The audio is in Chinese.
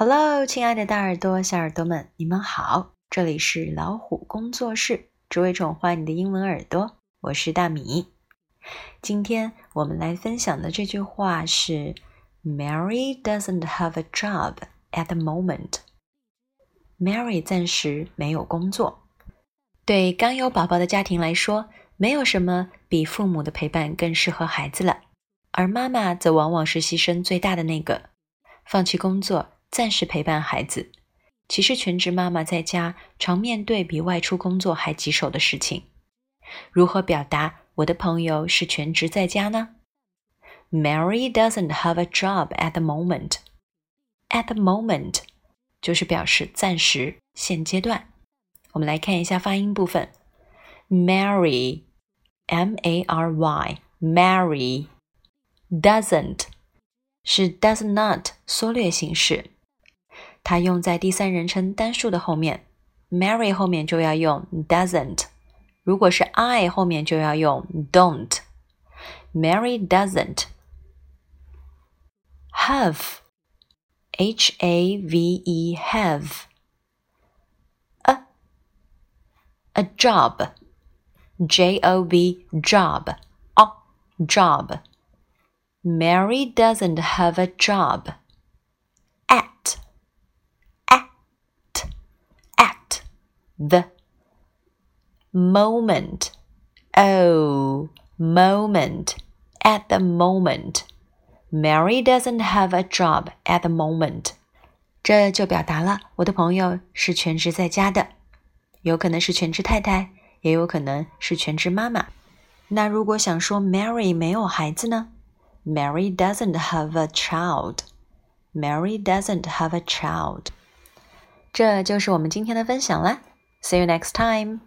Hello，亲爱的大耳朵、小耳朵们，你们好！这里是老虎工作室，只为宠坏你的英文耳朵。我是大米。今天我们来分享的这句话是：Mary doesn't have a job at the moment. Mary 暂时没有工作。对刚有宝宝的家庭来说，没有什么比父母的陪伴更适合孩子了，而妈妈则往往是牺牲最大的那个，放弃工作，暂时陪伴孩子。其实，全职妈妈在家常面对比外出工作还棘手的事情。如何表达我的朋友是全职在家呢？Mary doesn't have a job at the moment. At the moment 就是表示暂时、现阶段。我们来看一下发音部分：Mary，M-A-R-Y，Mary，doesn't 是 does not 缩略形式，它用在第三人称单数的后面，Mary 后面就要用 doesn't。如果是 I 后面就要用 don't。Mary doesn't have H A V E have a a job J O B job a job. Mary doesn't have a job the moment. Oh, moment. At the moment. Mary doesn't have a job at the moment. 这就表达了我的朋友是全职在家的，有可能是全职太太，也有可能是全职妈妈。那如果想说 Mary 没有孩子呢？Mary doesn't have a child. Mary doesn't have a child. 这就是我们今天的分享啦。 See you next time.